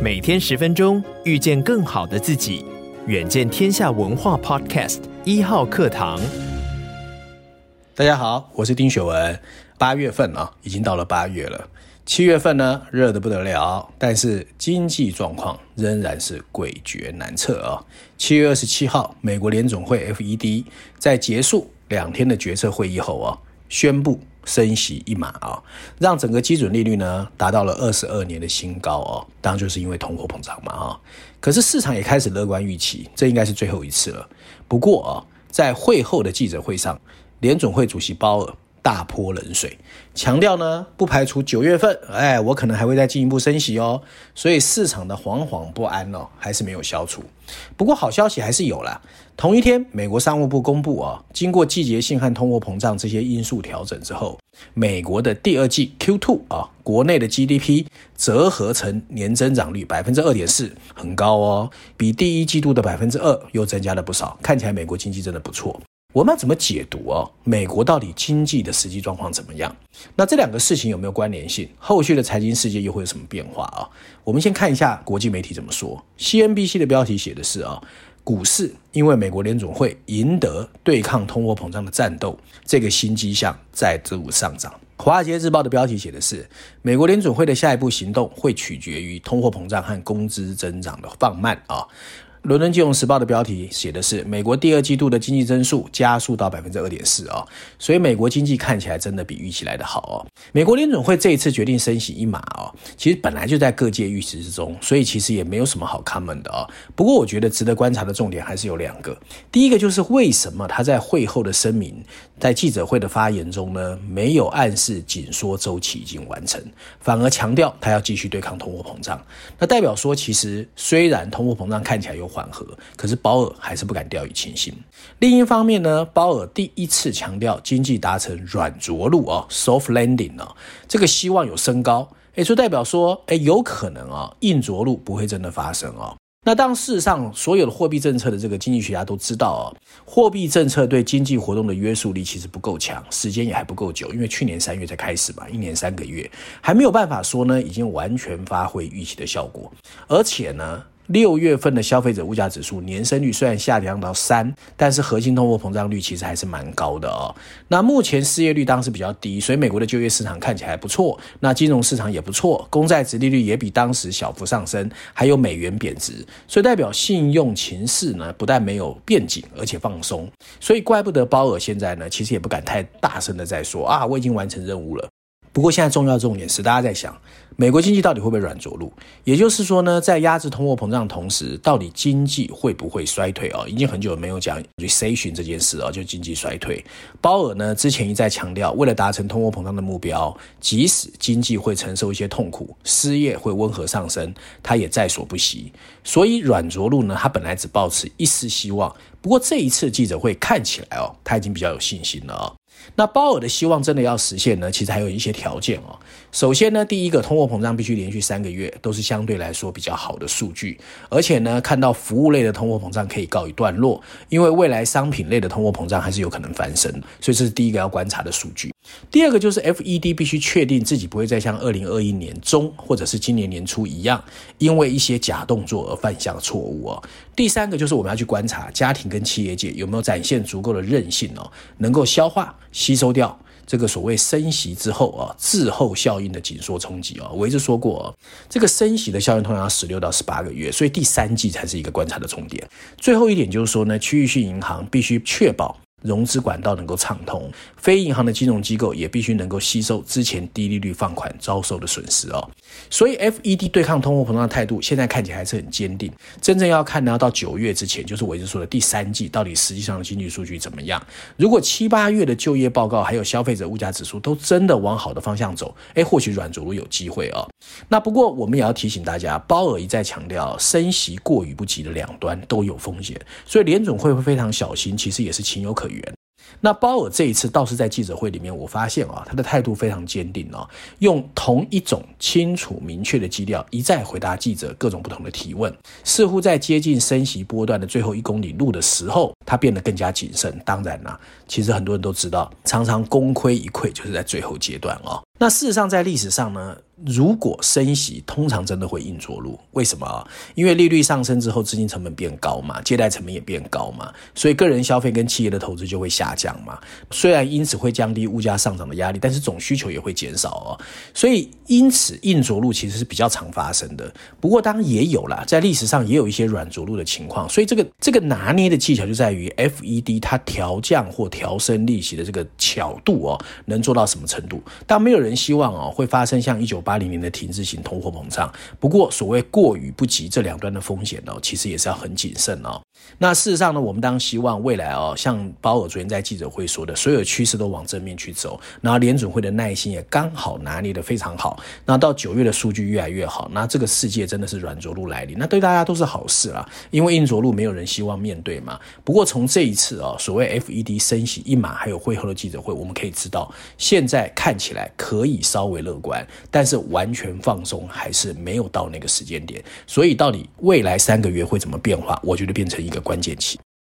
每天十分钟，遇见更好的自己。远见天下文化 Podcast 一号课堂。大家好，我是丁雪文。八月份啊，已经到了八月了。七月份呢，热得不得了，但是经济状况仍然是诡谲难测啊。七月二十七号，美国联总会 FED 在结束两天的决策会议后啊，宣布升息一码啊，让整个基准利率呢达到了二十二年的新高哦。当然就是因为通货膨胀嘛啊。可是市场也开始乐观预期，这应该是最后一次了。不过啊，在会后的记者会上，联准会主席鲍尔。大泼冷水，强调呢，不排除九月份，哎，我可能还会再进一步升息哦。所以市场的惶惶不安哦，还是没有消除。不过好消息还是有啦。同一天，美国商务部公布啊，经过季节性和通货膨胀这些因素调整之后，美国的第二季 Q2 啊，国内的 GDP 折合成年增长率百分之二点四，很高哦，比第一季度的百分之二又增加了不少。看起来美国经济真的不错。我们要怎么解读哦？美国到底经济的实际状况怎么样？那这两个事情有没有关联性？后续的财经世界又会有什么变化啊？我们先看一下国际媒体怎么说。CNBC 的标题写的是啊，股市因为美国联总会赢得对抗通货膨胀的战斗，这个新迹象在周五上涨。华尔街日报的标题写的是，美国联准会的下一步行动会取决于通货膨胀和工资增长的放慢啊。伦敦金融时报的标题写的是美国第二季度的经济增速加速到百分之二点四啊，所以美国经济看起来真的比预期来得好哦。美国联准会这一次决定升息一码哦，其实本来就在各界预期之中，所以其实也没有什么好 comment 的啊。不过我觉得值得观察的重点还是有两个，第一个就是为什么他在会后的声明，在记者会的发言中呢，没有暗示紧缩周期已经完成，反而强调他要继续对抗通货膨胀，那代表说其实虽然通货膨胀看起来有。缓和，可是鲍尔还是不敢掉以轻心。另一方面呢，鲍尔第一次强调经济达成软着陆啊，soft landing 啊，这个希望有升高，诶，就代表说，诶，有可能啊，硬着陆不会真的发生啊。那当事实上所有的货币政策的这个经济学家都知道啊，货币政策对经济活动的约束力其实不够强，时间也还不够久，因为去年三月才开始嘛，一年三个月还没有办法说呢，已经完全发挥预期的效果，而且呢。六月份的消费者物价指数年升率虽然下降到三，但是核心通货膨胀率其实还是蛮高的哦。那目前失业率当时比较低，所以美国的就业市场看起来不错。那金融市场也不错，公债殖利率也比当时小幅上升，还有美元贬值，所以代表信用情势呢不但没有变紧，而且放松。所以怪不得鲍尔现在呢其实也不敢太大声的在说啊，我已经完成任务了。不过现在重要重点是大家在想。美国经济到底会不会软着陆？也就是说呢，在压制通货膨胀的同时，到底经济会不会衰退啊？已经很久没有讲 recession 这件事啊，就经济衰退。鲍尔呢之前一再强调，为了达成通货膨胀的目标，即使经济会承受一些痛苦，失业会温和上升，他也在所不惜。所以软着陆呢，他本来只抱持一丝希望。不过这一次记者会看起来哦，他已经比较有信心了啊。那鲍尔的希望真的要实现呢？其实还有一些条件哦。首先呢，第一个，通货膨胀必须连续三个月都是相对来说比较好的数据，而且呢，看到服务类的通货膨胀可以告一段落，因为未来商品类的通货膨胀还是有可能翻身，所以这是第一个要观察的数据。第二个就是 FED 必须确定自己不会再像二零二一年中或者是今年年初一样，因为一些假动作而犯下错误哦。第三个就是我们要去观察家庭跟企业界有没有展现足够的韧性哦，能够消化。吸收掉这个所谓升息之后啊，滞后效应的紧缩冲击啊，我一直说过，这个升息的效应通常十六到十八个月，所以第三季才是一个观察的重点。最后一点就是说呢，区域性银行必须确保融资管道能够畅通，非银行的金融机构也必须能够吸收之前低利率放款遭受的损失哦。所以，FED 对抗通货膨胀的态度现在看起来还是很坚定。真正要看呢，要到九月之前，就是我一直说的第三季，到底实际上的经济数据怎么样？如果七八月的就业报告还有消费者物价指数都真的往好的方向走，哎，或许软着陆有机会哦。那不过我们也要提醒大家，鲍尔一再强调，升息过与不及的两端都有风险，所以联准会会非常小心，其实也是情有可那鲍尔这一次倒是在记者会里面，我发现啊，他的态度非常坚定哦，用同一种清楚明确的基调一再回答记者各种不同的提问，似乎在接近升息波段的最后一公里路的时候，他变得更加谨慎。当然啦，其实很多人都知道，常常功亏一篑就是在最后阶段哦。那事实上，在历史上呢，如果升息，通常真的会硬着陆。为什么啊？因为利率上升之后，资金成本变高嘛，借贷成本也变高嘛，所以个人消费跟企业的投资就会下降嘛。虽然因此会降低物价上涨的压力，但是总需求也会减少哦。所以因此硬着陆其实是比较常发生的。不过当然也有啦，在历史上也有一些软着陆的情况。所以这个这个拿捏的技巧就在于 FED 它调降或调升利息的这个巧度哦，能做到什么程度？当没有。人希望哦会发生像一九八零年的停滞型通货膨胀，不过所谓过与不及这两端的风险呢，其实也是要很谨慎哦。那事实上呢，我们当然希望未来哦，像鲍尔昨天在记者会说的，所有趋势都往正面去走，然后联准会的耐心也刚好拿捏得非常好。那到九月的数据越来越好，那这个世界真的是软着陆来临，那对大家都是好事啦。因为硬着陆没有人希望面对嘛。不过从这一次哦，所谓 FED 升息一码，还有会后的记者会，我们可以知道，现在看起来可以稍微乐观，但是完全放松还是没有到那个时间点。所以到底未来三个月会怎么变化？我觉得变成一个关键期。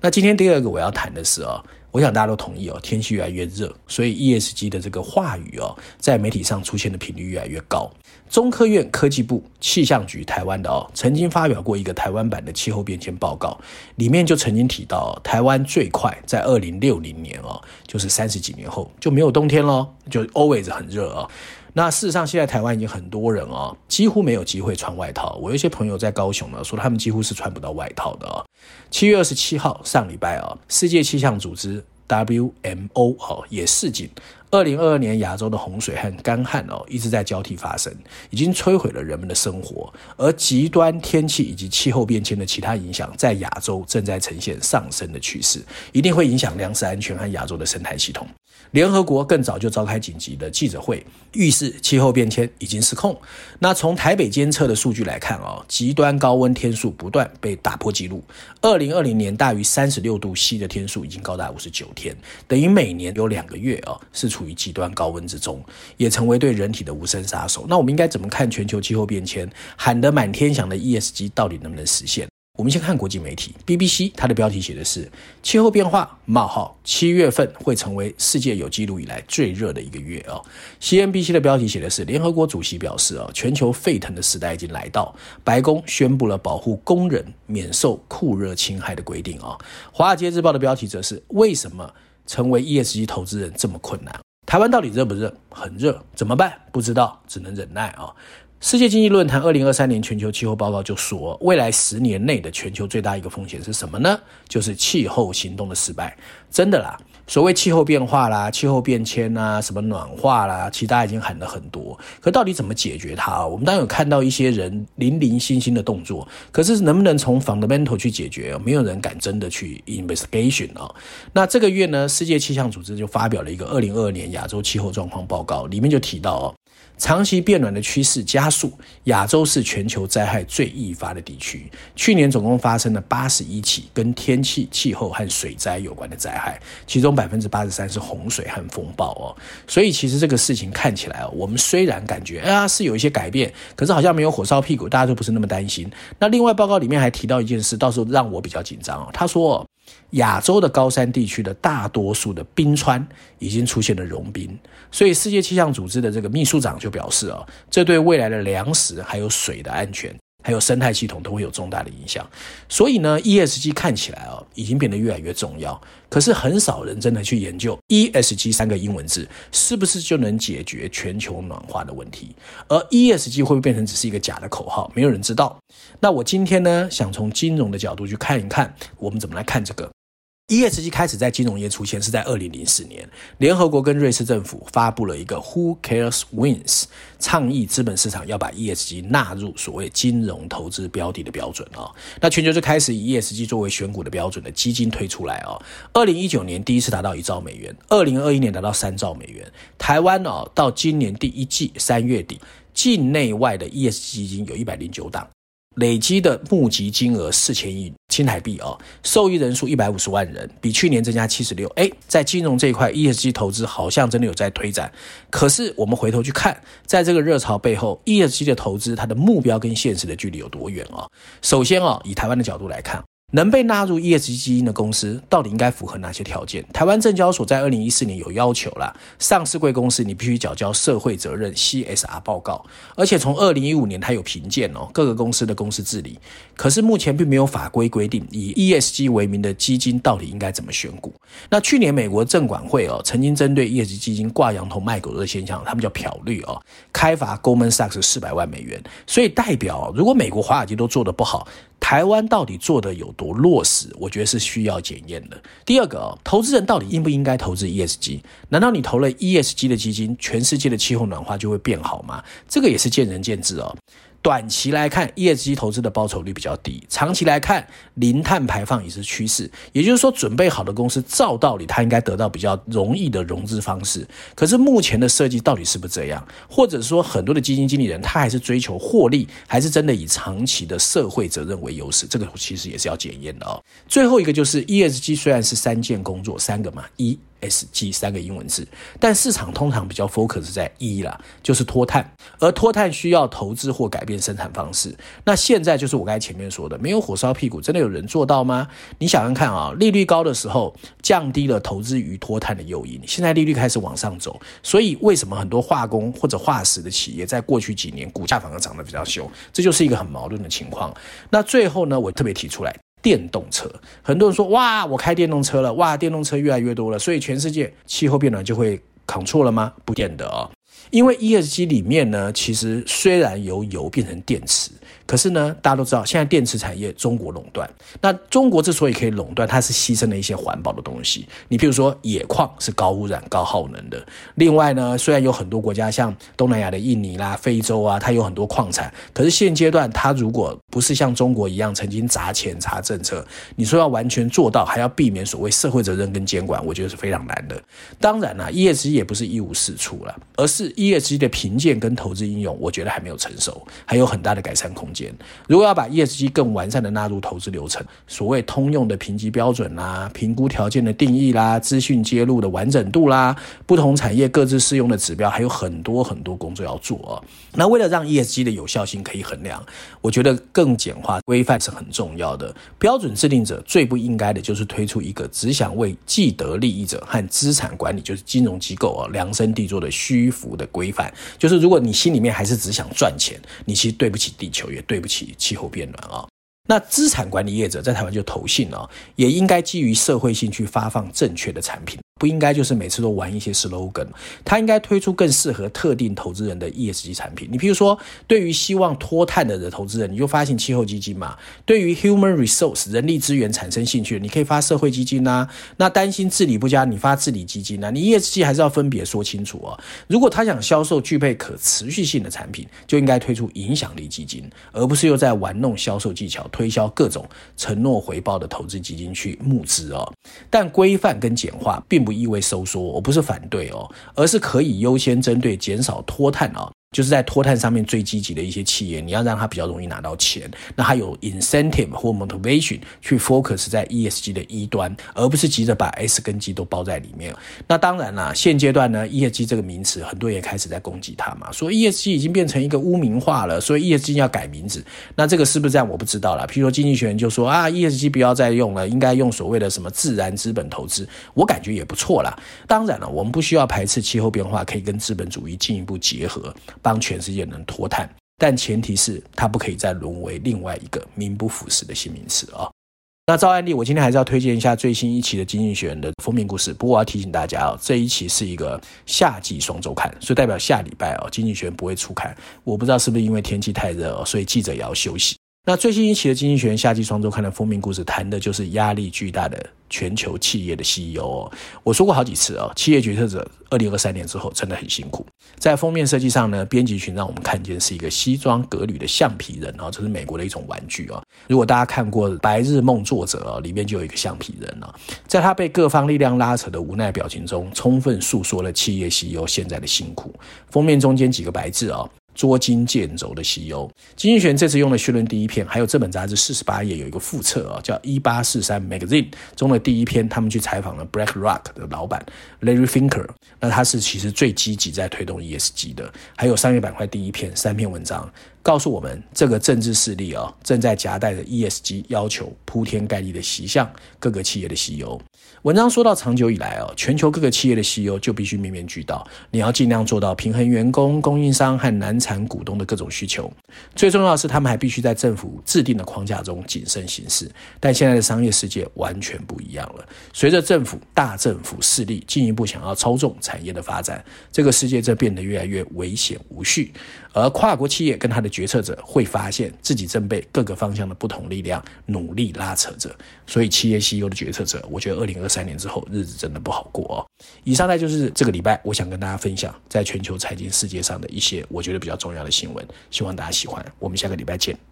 那今天第二个我要谈的是哦，我想大家都同意哦，天气越来越热，所以 ESG 的这个话语哦，在媒体上出现的频率越来越高。中科院科技部气象局台湾的哦，曾经发表过一个台湾版的气候变迁报告，里面就曾经提到，台湾最快在二零六零年哦，就是三十几年后就没有冬天喽，就 always 很热哦。那事实上，现在台湾已经很多人哦，几乎没有机会穿外套。我有一些朋友在高雄呢，说他们几乎是穿不到外套的哦。七月二十七号，上礼拜啊，世界气象组织 WMO 哦也示警，二零二二年亚洲的洪水和干旱哦一直在交替发生，已经摧毁了人们的生活。而极端天气以及气候变迁的其他影响，在亚洲正在呈现上升的趋势，一定会影响粮食安全和亚洲的生态系统。联合国更早就召开紧急的记者会，预示气候变迁已经失控。那从台北监测的数据来看哦，极端高温天数不断被打破纪录。二零二零年大于三十六度 C 的天数已经高达五十九天，等于每年有两个月哦是处于极端高温之中，也成为对人体的无声杀手。那我们应该怎么看全球气候变迁喊得满天响的 ESG 到底能不能实现？我们先看国际媒体 BBC，它的标题写的是“气候变化冒号七月份会成为世界有记录以来最热的一个月”哦。CNBC 的标题写的是“联合国主席表示哦，全球沸腾的时代已经来到，白宫宣布了保护工人免受酷热侵害的规定哦。华尔街日报的标题则是“为什么成为 ESG 投资人这么困难？台湾到底热不热？很热，怎么办？不知道，只能忍耐啊。”世界经济论坛二零二三年全球气候报告就说，未来十年内的全球最大一个风险是什么呢？就是气候行动的失败。真的啦，所谓气候变化啦、气候变迁啦、什么暖化啦，其实大家已经喊了很多。可到底怎么解决它？我们当然有看到一些人零零星星的动作，可是能不能从 fundamental 去解决？没有人敢真的去 investigation 啊。那这个月呢，世界气象组织就发表了一个二零二二年亚洲气候状况报告，里面就提到哦。长期变暖的趋势加速，亚洲是全球灾害最易发的地区。去年总共发生了八十一起跟天气、气候和水灾有关的灾害，其中百分之八十三是洪水和风暴哦。所以其实这个事情看起来，我们虽然感觉啊是有一些改变，可是好像没有火烧屁股，大家都不是那么担心。那另外报告里面还提到一件事，到时候让我比较紧张哦。他说，亚洲的高山地区的大多数的冰川已经出现了融冰，所以世界气象组织的这个秘书长就表示啊，这对未来的粮食还有水的安全，还有生态系统都会有重大的影响。所以呢，ESG 看起来啊，已经变得越来越重要。可是很少人真的去研究 ESG 三个英文字是不是就能解决全球暖化的问题，而 ESG 会不会变成只是一个假的口号？没有人知道。那我今天呢，想从金融的角度去看一看，我们怎么来看这个。ESG 开始在金融业出现是在二零零四年，联合国跟瑞士政府发布了一个 Who Cares Wins，倡议资本市场要把 ESG 纳入所谓金融投资标的的标准啊。那全球就开始以 ESG 作为选股的标准的基金推出来啊。二零一九年第一次达到一兆美元，二零二一年达到三兆美元。台湾哦，到今年第一季三月底，境内外的 ESG 基金有一百零九档。累积的募集金额四千亿新台币哦，受益人数一百五十万人，比去年增加七十六。哎，在金融这一块，ESG 投资好像真的有在推展。可是我们回头去看，在这个热潮背后，ESG 的投资它的目标跟现实的距离有多远啊？首先啊，以台湾的角度来看。能被纳入 ESG 基金的公司，到底应该符合哪些条件？台湾证交所在二零一四年有要求啦，上市贵公司你必须缴交社会责任 CSR 报告，而且从二零一五年它有评鉴哦，各个公司的公司治理。可是目前并没有法规规定以 ESG 为名的基金到底应该怎么选股。那去年美国证管会哦，曾经针对 ESG 基金挂羊头卖狗肉的现象，他们叫漂绿哦，开罚 Goldman Sachs 四百万美元。所以代表，如果美国华尔街都做得不好，台湾到底做得有多落实？我觉得是需要检验的。第二个，投资人到底应不应该投资 ESG？难道你投了 ESG 的基金，全世界的气候暖化就会变好吗？这个也是见仁见智哦。短期来看，ESG 投资的报酬率比较低；长期来看，零碳排放也是趋势。也就是说，准备好的公司，照道理它应该得到比较容易的融资方式。可是目前的设计到底是不是这样？或者说，很多的基金经理人他还是追求获利，还是真的以长期的社会责任为优势？这个其实也是要检验的哦。最后一个就是 ESG，虽然是三件工作，三个嘛，一。S G 三个英文字，但市场通常比较 focus 在 E 啦，就是脱碳，而脱碳需要投资或改变生产方式。那现在就是我刚才前面说的，没有火烧屁股，真的有人做到吗？你想想看啊，利率高的时候降低了投资于脱碳的诱因，现在利率开始往上走，所以为什么很多化工或者化石的企业在过去几年股价反而涨得比较凶？这就是一个很矛盾的情况。那最后呢，我特别提出来。电动车，很多人说哇，我开电动车了，哇，电动车越来越多了，所以全世界气候变暖就会扛错了吗？不见得哦，因为 ESG 里面呢，其实虽然由油变成电池。可是呢，大家都知道，现在电池产业中国垄断。那中国之所以可以垄断，它是牺牲了一些环保的东西。你比如说，野矿是高污染、高耗能的。另外呢，虽然有很多国家，像东南亚的印尼啦、非洲啊，它有很多矿产，可是现阶段它如果不是像中国一样曾经砸钱砸政策，你说要完全做到，还要避免所谓社会责任跟监管，我觉得是非常难的。当然啦，ESG 也不是一无是处了，而是 ESG 的评鉴跟投资应用，我觉得还没有成熟，还有很大的改善空间。如果要把 ESG 更完善的纳入投资流程，所谓通用的评级标准啦、评估条件的定义啦、资讯揭露的完整度啦、不同产业各自适用的指标，还有很多很多工作要做哦。那为了让 ESG 的有效性可以衡量，我觉得更简化规范是很重要的。标准制定者最不应该的就是推出一个只想为既得利益者和资产管理，就是金融机构啊量身定做的虚浮的规范。就是如果你心里面还是只想赚钱，你其实对不起地球，也对不起气候变暖啊。那资产管理业者在台湾就投信啊，也应该基于社会性去发放正确的产品。不应该就是每次都玩一些 slogan，他应该推出更适合特定投资人的 ESG 产品。你比如说，对于希望脱碳的投资人，你就发行气候基金嘛；对于 human resource 人力资源产生兴趣，你可以发社会基金呐。那担心治理不佳，你发治理基金呐。你 ESG 还是要分别说清楚哦。如果他想销售具备可持续性的产品，就应该推出影响力基金，而不是又在玩弄销售技巧，推销各种承诺回报的投资基金去募资哦。但规范跟简化并不。不意味收缩，我不是反对哦，而是可以优先针对减少脱碳啊。就是在脱碳上面最积极的一些企业，你要让它比较容易拿到钱，那还有 incentive 或 motivation 去 focus 在 ESG 的一端，而不是急着把 S 跟 G 都包在里面。那当然啦，现阶段呢，ESG 这个名词很多也开始在攻击它嘛，说 ESG 已经变成一个污名化了，所以 ESG 要改名字。那这个是不是这样？我不知道啦。譬如说经济学人就说啊，ESG 不要再用了，应该用所谓的什么自然资本投资，我感觉也不错啦。当然了，我们不需要排斥气候变化，可以跟资本主义进一步结合。帮全世界能脱碳，但前提是它不可以再沦为另外一个名不副实的新名词啊、哦。那照案例，我今天还是要推荐一下最新一期的《经济学人》的封面故事。不过我要提醒大家哦，这一期是一个夏季双周刊，所以代表下礼拜哦，《经济学人》不会出刊。我不知道是不是因为天气太热哦，所以记者也要休息。那最新一期的《经济学人》夏季双周刊的封面故事，谈的就是压力巨大的全球企业的 CEO。我说过好几次哦，企业决策者二零二三年之后真的很辛苦。在封面设计上呢，编辑群让我们看见是一个西装革履的橡皮人哦，这是美国的一种玩具哦。如果大家看过《白日梦作者》哦，里面就有一个橡皮人哦，在他被各方力量拉扯的无奈表情中，充分诉说了企业 CEO 现在的辛苦。封面中间几个白字哦。捉襟见肘的 CEO，经济学人这次用了序论第一篇，还有这本杂志四十八页有一个附册啊，叫《一八四三 Magazine》中的第一篇，他们去采访了 BlackRock 的老板 Larry Finker，那他是其实最积极在推动 ESG 的。还有商业板块第一篇三篇文章，告诉我们这个政治势力啊正在夹带着 ESG 要求铺天盖地的袭向各个企业的 CEO。文章说到，长久以来哦，全球各个企业的 CEO 就必须面面俱到，你要尽量做到平衡员工、供应商和难产股东的各种需求。最重要的是，他们还必须在政府制定的框架中谨慎行事。但现在的商业世界完全不一样了，随着政府大政府势力进一步想要操纵产业的发展，这个世界正变得越来越危险无序。而跨国企业跟它的决策者会发现自己正被各个方向的不同力量努力拉扯着。所以，企业 CEO 的决策者，我觉得二零二三年之后日子真的不好过哦。以上呢就是这个礼拜我想跟大家分享在全球财经世界上的一些我觉得比较重要的新闻，希望大家喜欢。我们下个礼拜见。